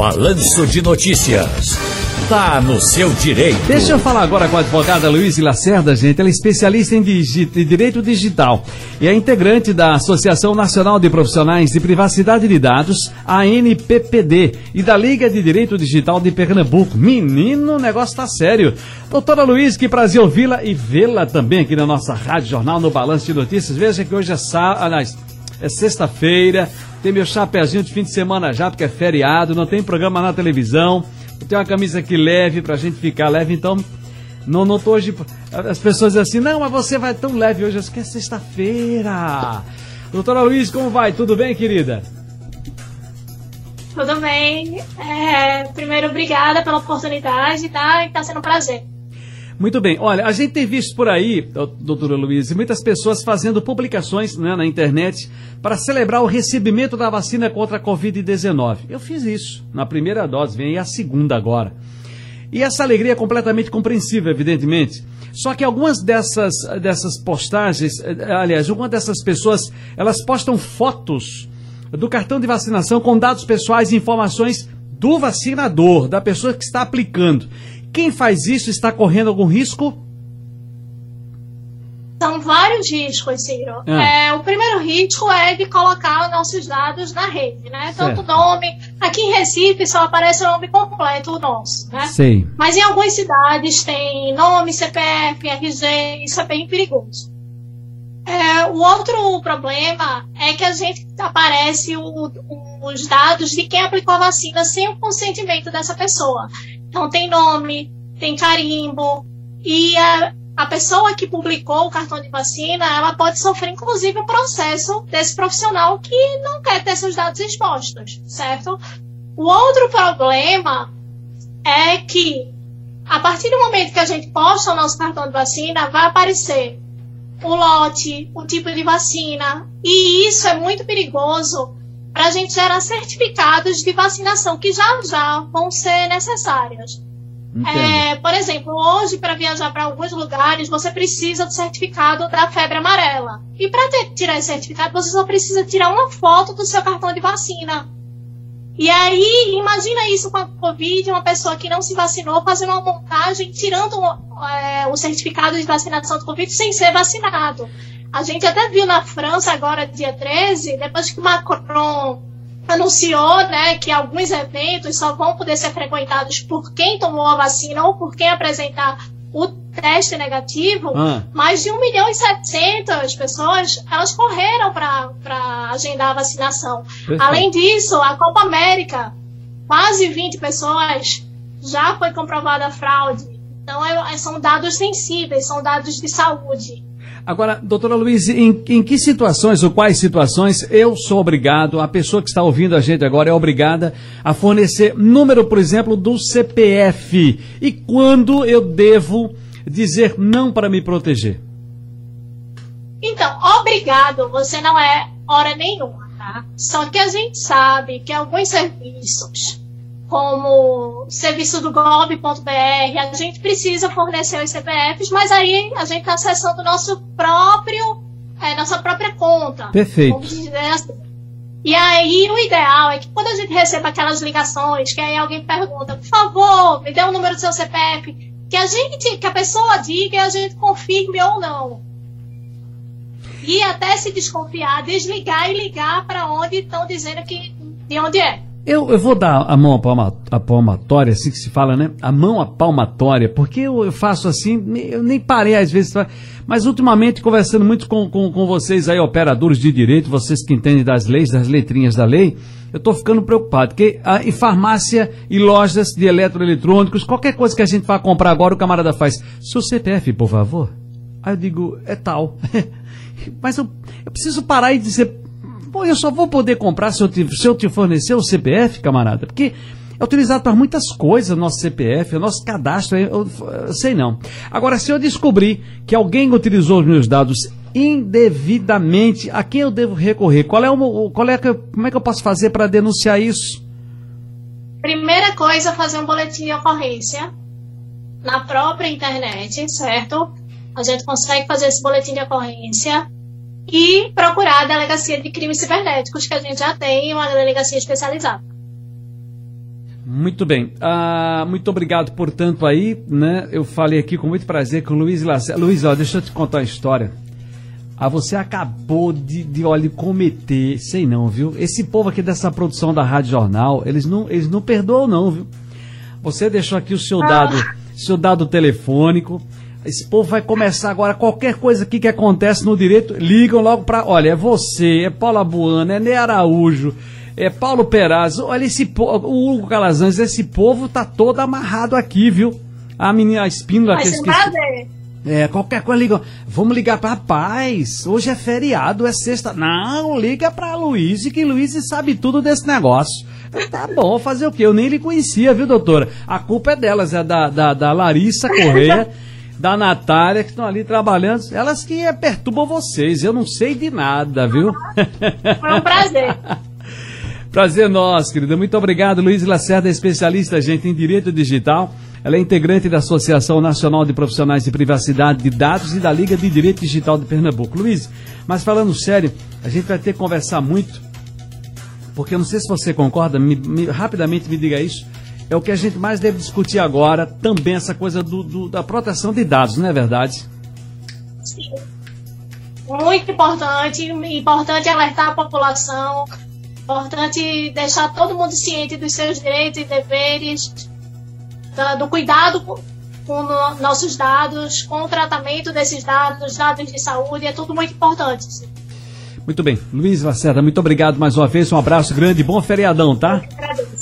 Balanço de Notícias. Tá no seu direito. Deixa eu falar agora com a advogada Luiz Lacerda, gente. Ela é especialista em digi direito digital e é integrante da Associação Nacional de Profissionais de Privacidade de Dados, ANPPD, e da Liga de Direito Digital de Pernambuco. Menino, o negócio tá sério. Doutora Luiz, que prazer ouvi-la e vê-la também aqui na nossa Rádio Jornal, no Balanço de Notícias. Veja que hoje é sábado, é sexta-feira, tem meu chapéuzinho de fim de semana já, porque é feriado, não tem programa na televisão. Tenho uma camisa aqui leve pra gente ficar leve, então não, não tô hoje. As pessoas dizem assim, não, mas você vai tão leve hoje, acho que é sexta-feira. Doutora Luiz, como vai? Tudo bem, querida? Tudo bem. É, primeiro, obrigada pela oportunidade, tá? E tá sendo um prazer. Muito bem. Olha, a gente tem visto por aí, doutora Luiz, muitas pessoas fazendo publicações né, na internet para celebrar o recebimento da vacina contra a Covid-19. Eu fiz isso na primeira dose, vem aí a segunda agora. E essa alegria é completamente compreensível, evidentemente. Só que algumas dessas, dessas postagens, eh, aliás, algumas dessas pessoas, elas postam fotos do cartão de vacinação com dados pessoais e informações do vacinador, da pessoa que está aplicando. Quem faz isso está correndo algum risco? São vários riscos, Ciro. Ah. É, o primeiro risco é de colocar nossos dados na rede, né? Tanto nome. Aqui em Recife só aparece o nome completo, o nosso, né? Sim. Mas em algumas cidades tem nome, CPF, RG, isso é bem perigoso. É, o outro problema é que a gente aparece o, os dados de quem aplicou a vacina sem o consentimento dessa pessoa. Então tem nome, tem carimbo e a, a pessoa que publicou o cartão de vacina, ela pode sofrer inclusive um processo desse profissional que não quer ter seus dados expostos, certo? O outro problema é que a partir do momento que a gente posta o nosso cartão de vacina, vai aparecer o lote, o tipo de vacina, e isso é muito perigoso para a gente gerar certificados de vacinação que já já vão ser necessários. É, por exemplo, hoje, para viajar para alguns lugares, você precisa do certificado da febre amarela. E para tirar esse certificado, você só precisa tirar uma foto do seu cartão de vacina. E aí, imagina isso com a Covid, uma pessoa que não se vacinou fazendo uma montagem, tirando é, o certificado de vacinação do Covid sem ser vacinado. A gente até viu na França agora, dia 13, depois que Macron anunciou né, que alguns eventos só vão poder ser frequentados por quem tomou a vacina ou por quem apresentar o teste negativo, ah. mais de 1 milhão e 700 pessoas elas correram para agendar a vacinação. Perfeito. Além disso, a Copa América, quase 20 pessoas, já foi comprovada a fraude. Então, é, são dados sensíveis, são dados de saúde. Agora, doutora Luiz, em, em, que situações ou quais situações eu sou obrigado, a pessoa que está ouvindo a gente agora é obrigada a fornecer número, por exemplo, do CPF? E quando eu devo dizer não para me proteger? Então, obrigado, você não é hora nenhuma, tá? Só que a gente sabe que alguns serviços como serviço do gov.br, a gente precisa fornecer os CPFs, mas aí a gente está acessando nosso próprio, é, nossa própria conta. Perfeito. Assim. E aí o ideal é que quando a gente receba aquelas ligações, que aí alguém pergunta, por favor, me dê o número do seu CPF, que a gente, que a pessoa diga e a gente confirme ou não. E até se desconfiar, desligar e ligar para onde estão dizendo que de onde é. Eu, eu vou dar a mão a palmatória, assim que se fala, né? A mão a palmatória, porque eu, eu faço assim, eu nem parei às vezes, mas ultimamente conversando muito com, com, com vocês aí, operadores de direito, vocês que entendem das leis, das letrinhas da lei, eu estou ficando preocupado, porque ah, em farmácia e lojas de eletroeletrônicos, qualquer coisa que a gente vá comprar agora, o camarada faz, seu CPF, por favor. Aí eu digo, é tal. mas eu, eu preciso parar e dizer, Pô, eu só vou poder comprar se eu te, se eu te fornecer o CPF, camarada, porque é utilizado para muitas coisas, nosso CPF, nosso cadastro, eu, eu, sei não. Agora, se eu descobrir que alguém utilizou os meus dados indevidamente, a quem eu devo recorrer? Qual é o, qual é como é que eu posso fazer para denunciar isso? Primeira coisa, fazer um boletim de ocorrência na própria internet, certo? A gente consegue fazer esse boletim de ocorrência e procurar a delegacia de crimes cibernéticos, que a gente já tem uma delegacia especializada. Muito bem. Ah, muito obrigado, portanto, aí, né? Eu falei aqui com muito prazer com o Luiz Lacerda. Luiz, ó, deixa eu te contar uma história. Ah, você acabou de, de, olha, cometer, sei não, viu? Esse povo aqui dessa produção da Rádio Jornal, eles não, eles não perdoam não, viu? Você deixou aqui o seu dado, ah. seu dado telefônico. Esse povo vai começar agora, qualquer coisa aqui que acontece no direito, ligam logo para, olha, é você, é Paula Buana, é Ney Araújo, é Paulo Perazzo, olha esse povo, o Hugo Calazans, esse povo tá todo amarrado aqui, viu? A menina a Espíndola... Ser prazer. É, qualquer coisa liga. Vamos ligar para paz. Hoje é feriado, é sexta. Não, liga para Luiz, que Luiz sabe tudo desse negócio. Tá bom, fazer o quê? Eu nem lhe conhecia, viu, doutora? A culpa é delas, é da, da, da Larissa Correia, da Natália, que estão ali trabalhando. Elas que perturbam vocês. Eu não sei de nada, viu? Foi um prazer. prazer nosso, querida. Muito obrigado, Luiz Lacerda, especialista, gente, em direito digital. Ela é integrante da Associação Nacional de Profissionais de Privacidade de Dados e da Liga de Direito Digital de Pernambuco. Luiz, mas falando sério, a gente vai ter que conversar muito, porque eu não sei se você concorda, me, me, rapidamente me diga isso. É o que a gente mais deve discutir agora, também essa coisa do, do, da proteção de dados, não é verdade? Sim. Muito importante, importante alertar a população, importante deixar todo mundo ciente dos seus direitos e deveres, do cuidado com, nossos dados, com o tratamento desses dados, dados de saúde, é tudo muito importante. Muito bem. Luiz Lacerda, muito obrigado mais uma vez. Um abraço grande, bom feriadão, tá? Eu agradeço.